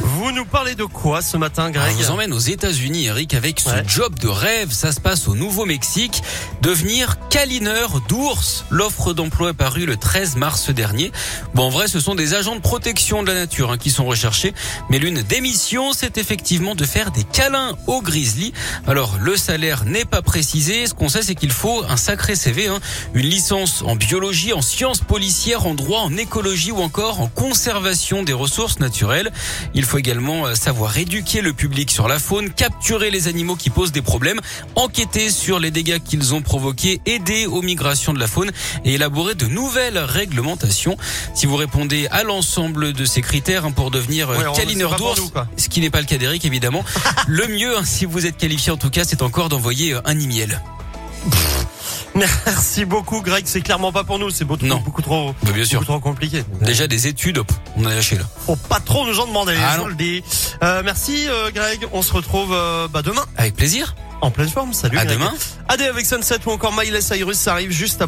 Vous nous parlez de quoi ce matin, Greg On vous emmène aux États-Unis, Eric, avec ce Ouais. job de rêve. Ça se passe au Nouveau-Mexique. Devenir câlineur d'ours. L'offre d'emploi est parue le 13 mars dernier. Bon, en vrai, ce sont des agents de protection de la nature hein, qui sont recherchés. Mais l'une des missions, c'est effectivement de faire des câlins aux grizzlies. Alors, le salaire n'est pas précisé. Ce qu'on sait, c'est qu'il faut un sacré CV, hein. une licence en biologie, en sciences policières, en droit, en écologie ou encore en conservation des ressources naturelles. Il faut également euh, savoir éduquer le public sur la faune, capturer les animaux qui posent des problèmes, enquêter sur les dégâts qu'ils ont provoqués, aider aux migrations de la faune et élaborer de nouvelles réglementations. Si vous répondez à l'ensemble de ces critères hein, pour devenir euh, Ouais, câlineur d'ours, ce qui n'est pas le cas d'Eric évidemment, le mieux, hein, si vous êtes qualifié en tout cas, c'est encore d'envoyer euh, un email. Merci beaucoup, Greg. C'est clairement pas pour nous. C'est beaucoup, Non. beaucoup trop, bien sûr. beaucoup trop compliqué. Déjà des études, hop, on a lâché là. Faut pas trop nous en demander. Ah, je non. le dis. Euh, merci, euh, Greg. On se retrouve euh, bah, demain Avec plaisir. en pleine forme. Salut. À Greg. demain. AD avec Sunset ou encore Miley Cyrus, ça arrive juste après.